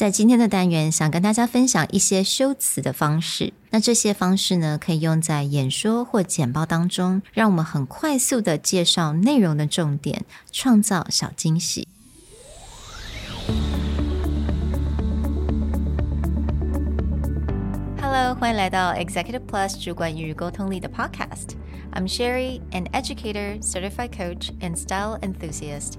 在今天的单元，想跟大家分享一些修辞的方式。那这些方式呢，可以用在演说或简报当中，让我们很快速的介绍内容的重点，创造小惊喜。Hello，欢迎来到 Executive Plus 主管与沟通力的 Podcast。I'm Sherry, an educator, certified coach, and style enthusiast.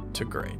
to great.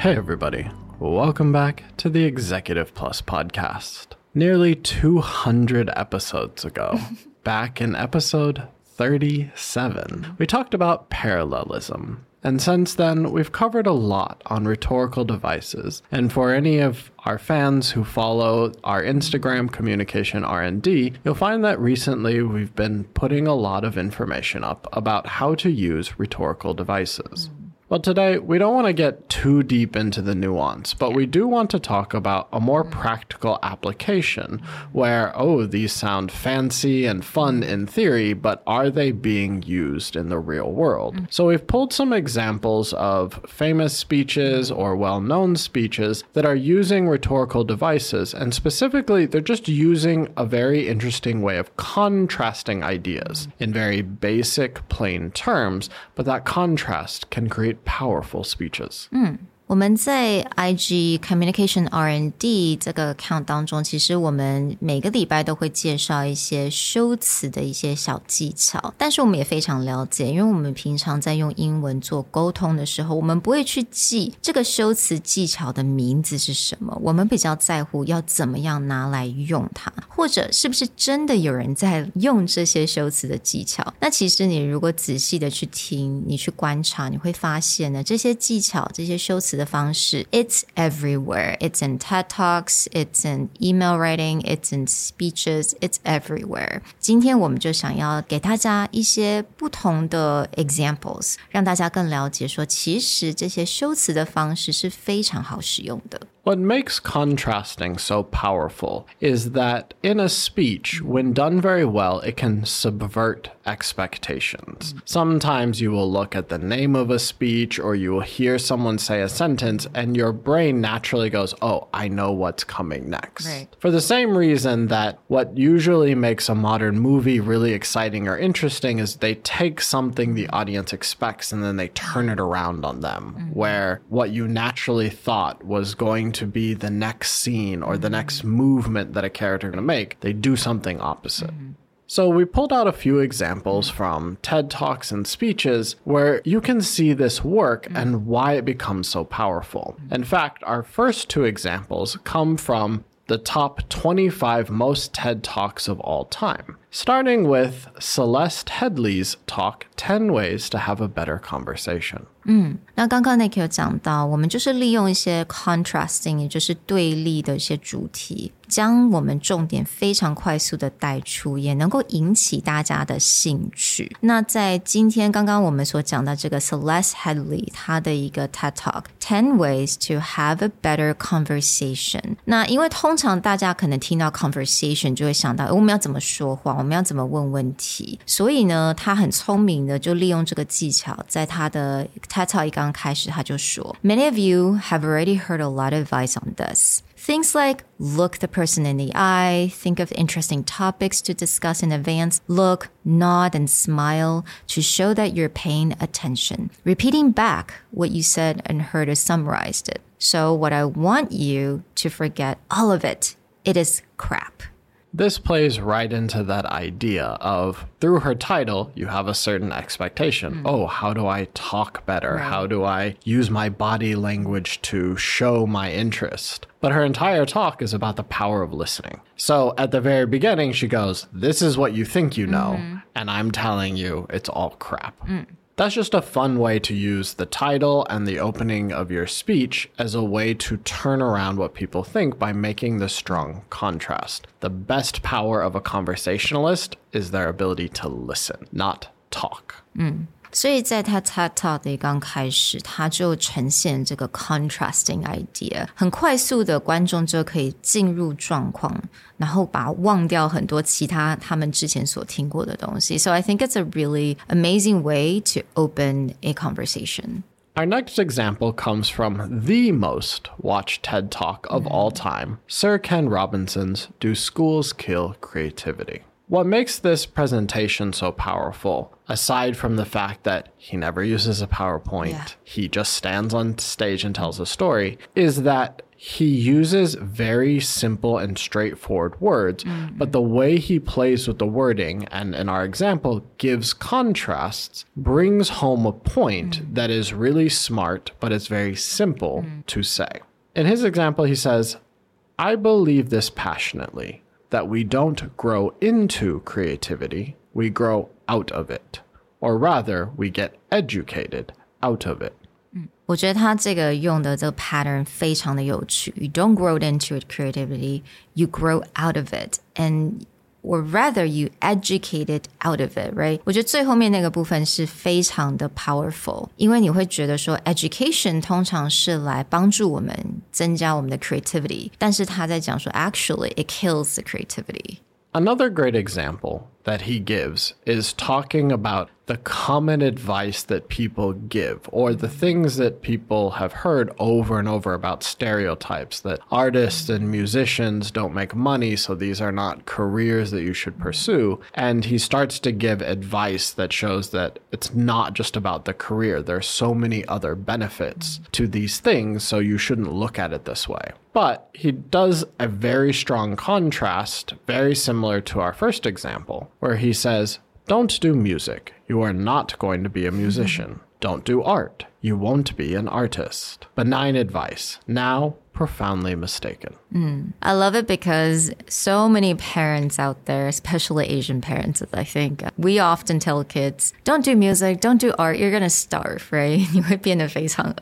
Hey, everybody. Welcome back to the Executive Plus podcast. Nearly 200 episodes ago, back in episode 37, we talked about parallelism and since then, we've covered a lot on rhetorical devices. And for any of our fans who follow our Instagram communication R&D, you'll find that recently we've been putting a lot of information up about how to use rhetorical devices. Well, today we don't want to get too deep into the nuance, but we do want to talk about a more mm. practical application where, oh, these sound fancy and fun mm. in theory, but are they being used in the real world? Mm. So we've pulled some examples of famous speeches or well known speeches that are using rhetorical devices, and specifically, they're just using a very interesting way of contrasting ideas in very basic, plain terms, but that contrast can create powerful speeches. Hmm. 我们在 IG Communication r n d 这个 account 当中，其实我们每个礼拜都会介绍一些修辞的一些小技巧。但是我们也非常了解，因为我们平常在用英文做沟通的时候，我们不会去记这个修辞技巧的名字是什么，我们比较在乎要怎么样拿来用它，或者是不是真的有人在用这些修辞的技巧。那其实你如果仔细的去听，你去观察，你会发现呢，这些技巧、这些修辞。的方式，It's everywhere. It's in TED Talks. It's in email writing. It's in speeches. It's everywhere. 今天我们就想要给大家一些不同的 examples，让大家更了解说，其实这些修辞的方式是非常好使用的。What makes contrasting so powerful is that in a speech, when done very well, it can subvert expectations. Sometimes you will look at the name of a speech or you will hear someone say a sentence and your brain naturally goes, Oh, I know what's coming next. Right. For the same reason that what usually makes a modern movie really exciting or interesting is they take something the audience expects and then they turn it around on them, mm-hmm. where what you naturally thought was going to be the next scene or the next movement that a character is going to make, they do something opposite. Mm-hmm. So, we pulled out a few examples from TED Talks and speeches where you can see this work and why it becomes so powerful. In fact, our first two examples come from the top 25 most TED Talks of all time, starting with Celeste Headlee's talk 10 ways to have a better conversation. 嗯，那刚刚 Nick contrasting，也就是对立的一些主题，将我们重点非常快速的带出，也能够引起大家的兴趣。那在今天刚刚我们所讲的这个 Celeste Headlee，他的一个 TED Talk Ten Ways to Have a Better Conversation。那因为通常大家可能听到 conversation 我们要怎么问问题，所以呢，他很聪明的就利用这个技巧，在他的 TED Talk 一刚开始他就说，Many of you have already heard a lot of advice on this. Things like look the person in the eye, think of interesting topics to discuss in advance, look, nod, and smile to show that you're paying attention. Repeating back what you said and heard to summarize it. So, what I want you to forget all of it. It is crap. This plays right into that idea of through her title, you have a certain expectation. Hmm. Oh, how do I talk better? Right. How do I use my body language to show my interest? But her entire talk is about the power of listening. So at the very beginning, she goes, This is what you think you know, mm-hmm. and I'm telling you it's all crap. Mm. That's just a fun way to use the title and the opening of your speech as a way to turn around what people think by making the strong contrast. The best power of a conversationalist is their ability to listen, not talk. Mm. 所以在他 TED Talk 的刚开始，他就呈现这个 contrasting idea，很快速的观众就可以进入状况，然后把忘掉很多其他他们之前所听过的东西。So I think it's a really amazing way to open a conversation. Our next example comes from the most watched TED Talk of all time Sir Ken Robinson's Do Schools Kill Creativity? What makes this presentation so powerful, aside from the fact that he never uses a PowerPoint, Yeah. he just stands on stage and tells a story, is that he uses very simple and straightforward words, mm-hmm. but the way he plays with the wording, and in our example, gives contrasts, brings home a point mm. that is really smart, but it's very simple mm. to say. In his example, he says, I believe this passionately that we don't grow into creativity, we grow out of it. Or rather, we get educated out of it. 我觉得他这个用的这个 pattern 非常的有趣。You don't grow into it creativity, you grow out of it, and or rather you educate it out of it, right？我觉得最后面那个部分是非常的 powerful，因为你会觉得说 education 通常是来帮助我们增加我们的 creativity，但是他在讲说 actually it kills the creativity。 Another great example that he gives is talking about the common advice that people give or the things that people have heard over and over about stereotypes that artists and musicians don't make money, so these are not careers that you should pursue. And he starts to give advice that shows that it's not just about the career, there's so many other benefits to these things, so you shouldn't look at it this way. But he does a very strong contrast, very similar to our first example, where he says, don't do music. You are not going to be a musician. Don't do art. You won't be an artist. Benign advice. Now, profoundly mistaken. Mm. I love it because so many parents out there, especially Asian parents, I think, we often tell kids, don't do music, don't do art, you're going to starve, right? you would be in a face uh,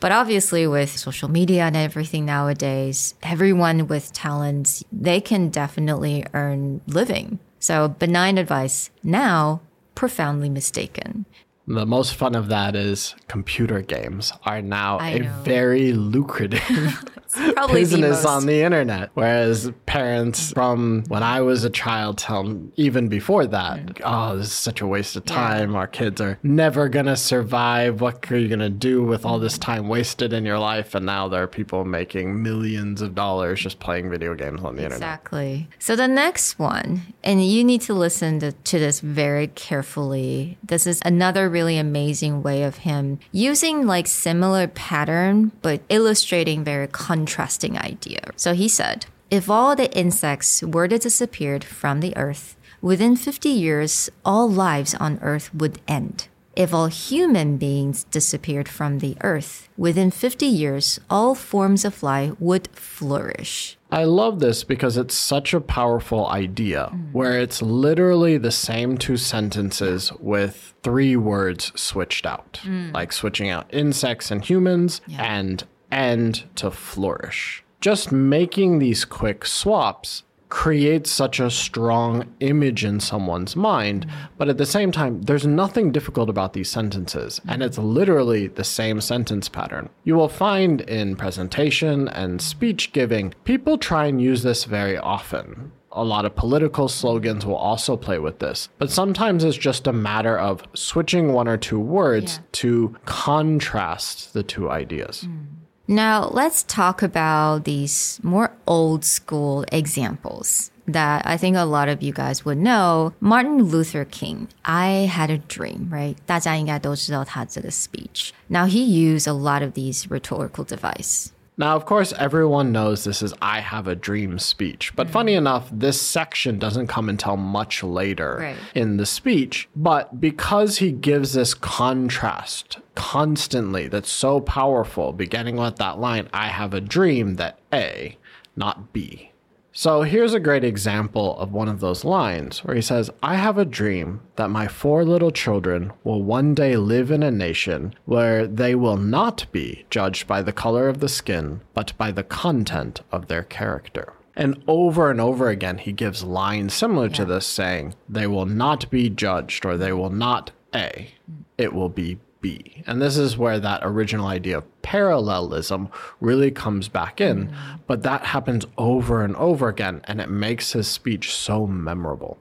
But obviously, with social media and everything nowadays, everyone with talents, they can definitely earn living so benign advice now, profoundly mistaken. The most fun of that is computer games are now I a know. very lucrative Probably the business on the internet. Whereas parents from when I was a child tell even before that, oh, this is such a waste of time. Our kids are never going to survive. What are you going to do with all this time wasted in your life? And now there are people making millions of dollars just playing video games on the internet. Exactly. So the next one, and you need to listen to, to this very carefully. This is another really amazing way of him using like similar pattern, but illustrating very contrasting idea. So he said, if all the insects were to disappear from the earth, within 50 years, all lives on earth would end. If all human beings disappeared from the earth, within 50 years, all forms of life would flourish. I love this because it's such a powerful idea where it's literally the same two sentences with three words switched out, hmm. like switching out insects and humans and end to flourish. Just making these quick swaps creates such a strong image in someone's mind, but at the same time, there's nothing difficult about these sentences, and it's literally the same sentence pattern. You will find in presentation and speech giving, people try and use this very often. A lot of political slogans will also play with this, but sometimes it's just a matter of switching one or two words Yeah. to contrast the two ideas. Mm. Now, let's talk about these more old school examples that I think a lot of you guys would know. Martin Luther King, I had a dream, right? 大家应该都知道他这个 speech. Now, he used a lot of these rhetorical device. Now, of course, everyone knows this is I have a dream speech, but funny mm-hmm. enough, this section doesn't come until much later Right. in the speech. But because he gives this contrast constantly that's so powerful, beginning with that line, I have a dream that A, not B. So here's a great example of one of those lines where he says, I have a dream that my four little children will one day live in a nation where they will not be judged by the color of the skin, but by the content of their character. And over and over again, he gives lines similar to this saying, they will not be judged or they will not A, it will be B. And this is where that original idea of parallelism really comes back in. But that happens over and over again, and it makes his speech so memorable.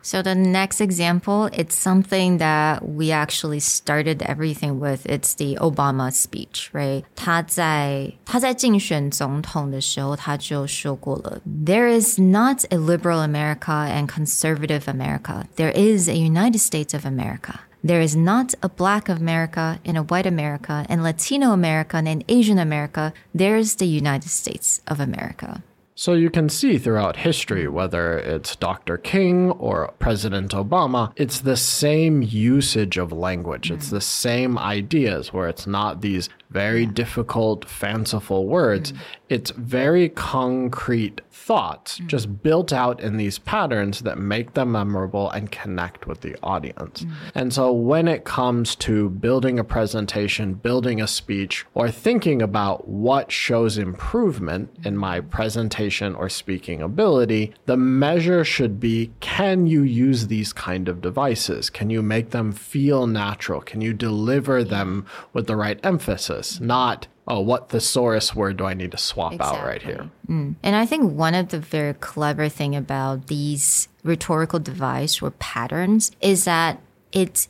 So the next example, it's something that we actually started everything with. It's the Obama speech, right? 他在他在竞选总统的时候，他就说过了，There is not a liberal America and conservative America. There is a United States of America. There is not a black America and a white America and Latino America and Asian America. There's the United States of America. So you can see throughout history, whether it's Dr. King or President Obama, it's the same usage of language. It's the same ideas where it's not these very difficult, fanciful words. Mm. It's very concrete thoughts mm. just built out in these patterns that make them memorable and connect with the audience. Mm. And so when it comes to building a presentation, building a speech, or thinking about what shows improvement in my presentation or speaking ability, the measure should be can you use these kind of devices? Can you make them feel natural? Can you deliver them with the right emphasis? Not, oh, what thesaurus word do I need to swap out right here? Mm. And I think one of the very clever thing about these rhetorical device or patterns is that it's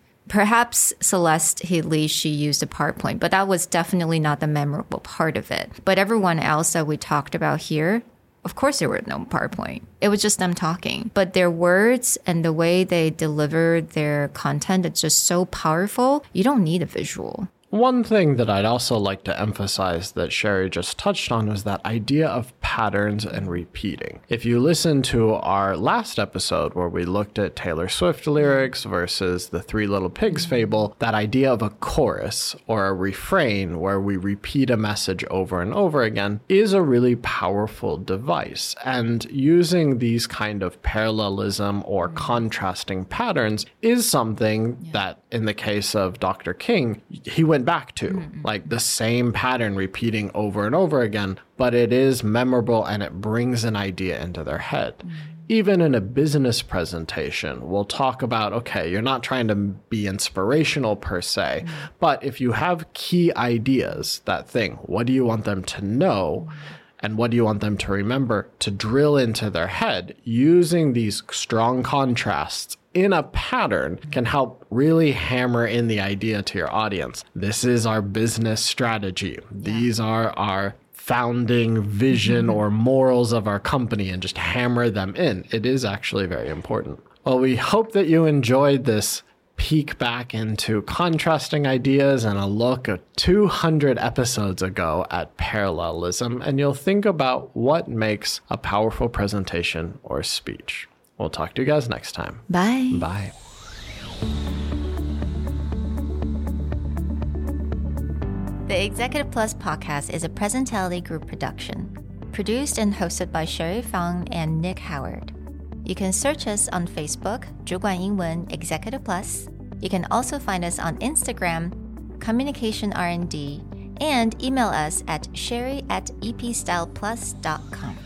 Perhaps Celeste Healy, she used a PowerPoint, but that was definitely not the memorable part of it. But everyone else that we talked about here, of course, there were no PowerPoint. It was just them talking. But their words and the way they delivered their content, it's just so powerful. You don't need a visual. One thing that I'd also like to emphasize that Sherry just touched on was that idea of patterns and repeating. If you listen to our last episode where we looked at Taylor Swift lyrics versus the Three Little Pigs fable, that idea of a chorus or a refrain where we repeat a message over and over again is a really powerful device. And using these kind of parallelism or mm-hmm. contrasting patterns is something that, in the case of Dr. King, he went back to. Like the same pattern repeating over and over again, but it is memorable and it brings an idea into their head. Mm. Even in a business presentation, we'll talk about okay, you're not trying to be inspirational per se, mm. but if you have key ideas, that thing, what do you want them to know? Mm. and what do you want them to remember to drill into their head using these strong contrasts in a pattern can help really hammer in the idea to your audience. This is our business strategy. These are our founding vision mm-hmm. or morals of our company and just hammer them in. It is actually very important. Well, we hope that you enjoyed this peek back into contrasting ideas and a look at 200 episodes ago at parallelism, and you'll think about what makes a powerful presentation or speech. We'll talk to you guys next time. Bye. Bye. The Executive Plus podcast is a Presentality Group production, produced and hosted by Sherry Fang and Nick Howard. You can search us on Facebook, 主管英文 Executive Plus. You can also find us on Instagram, Communication R&D, and email us at sherry at epstyleplus.com.